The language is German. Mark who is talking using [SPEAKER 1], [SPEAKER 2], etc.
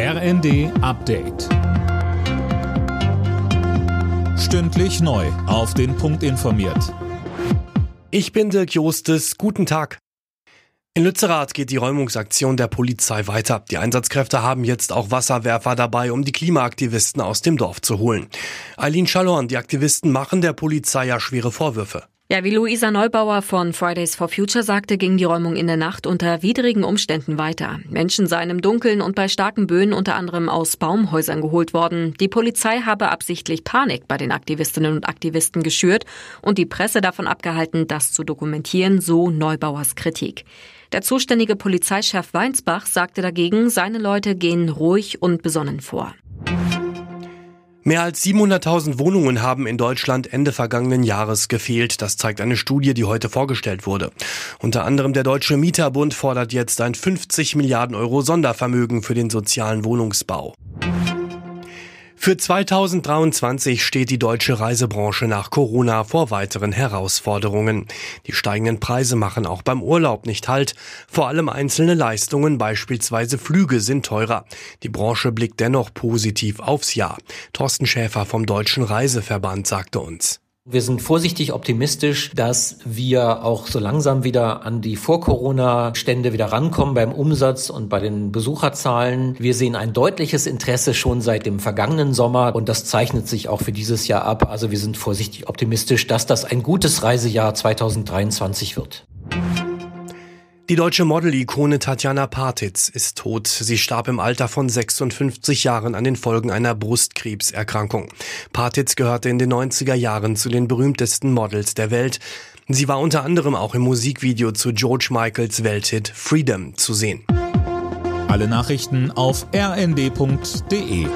[SPEAKER 1] RND Update. Stündlich neu. Auf den Punkt informiert.
[SPEAKER 2] Ich bin Dirk Jostes. Guten Tag. In Lützerath geht die Räumungsaktion der Polizei weiter. Die Einsatzkräfte haben jetzt auch Wasserwerfer dabei, um die Klimaaktivisten aus dem Dorf zu holen. Eileen Schallorn, die Aktivisten machen der Polizei ja schwere Vorwürfe.
[SPEAKER 3] Ja, wie Luisa Neubauer von Fridays for Future sagte, ging die Räumung in der Nacht unter widrigen Umständen weiter. Menschen seien im Dunkeln und bei starken Böen unter anderem aus Baumhäusern geholt worden. Die Polizei habe absichtlich Panik bei den Aktivistinnen und Aktivisten geschürt und die Presse davon abgehalten, das zu dokumentieren, so Neubauers Kritik. Der zuständige Polizeichef Weinsbach sagte dagegen, seine Leute gehen ruhig und besonnen vor.
[SPEAKER 2] Mehr als 700.000 Wohnungen haben in Deutschland Ende vergangenen Jahres gefehlt. Das zeigt eine Studie, die heute vorgestellt wurde. Unter anderem der Deutsche Mieterbund fordert jetzt ein 50 Milliarden Euro Sondervermögen für den sozialen Wohnungsbau. Für 2023 steht die deutsche Reisebranche nach Corona vor weiteren Herausforderungen. Die steigenden Preise machen auch beim Urlaub nicht Halt. Vor allem einzelne Leistungen, beispielsweise Flüge, sind teurer. Die Branche blickt dennoch positiv aufs Jahr. Thorsten Schäfer vom Deutschen Reiseverband sagte uns.
[SPEAKER 4] Wir sind vorsichtig optimistisch, dass wir auch so langsam wieder an die Vor-Corona-Stände wieder rankommen beim Umsatz und bei den Besucherzahlen. Wir sehen ein deutliches Interesse schon seit dem vergangenen Sommer und das zeichnet sich auch für dieses Jahr ab. Also wir sind vorsichtig optimistisch, dass das ein gutes Reisejahr 2023 wird.
[SPEAKER 2] Die deutsche Model-Ikone Tatjana Partitz ist tot. Sie starb im Alter von 56 Jahren an den Folgen einer Brustkrebserkrankung. Partitz gehörte in den 90er Jahren zu den berühmtesten Models der Welt. Sie war unter anderem auch im Musikvideo zu George Michaels Welthit Freedom zu sehen.
[SPEAKER 1] Alle Nachrichten auf rnd.de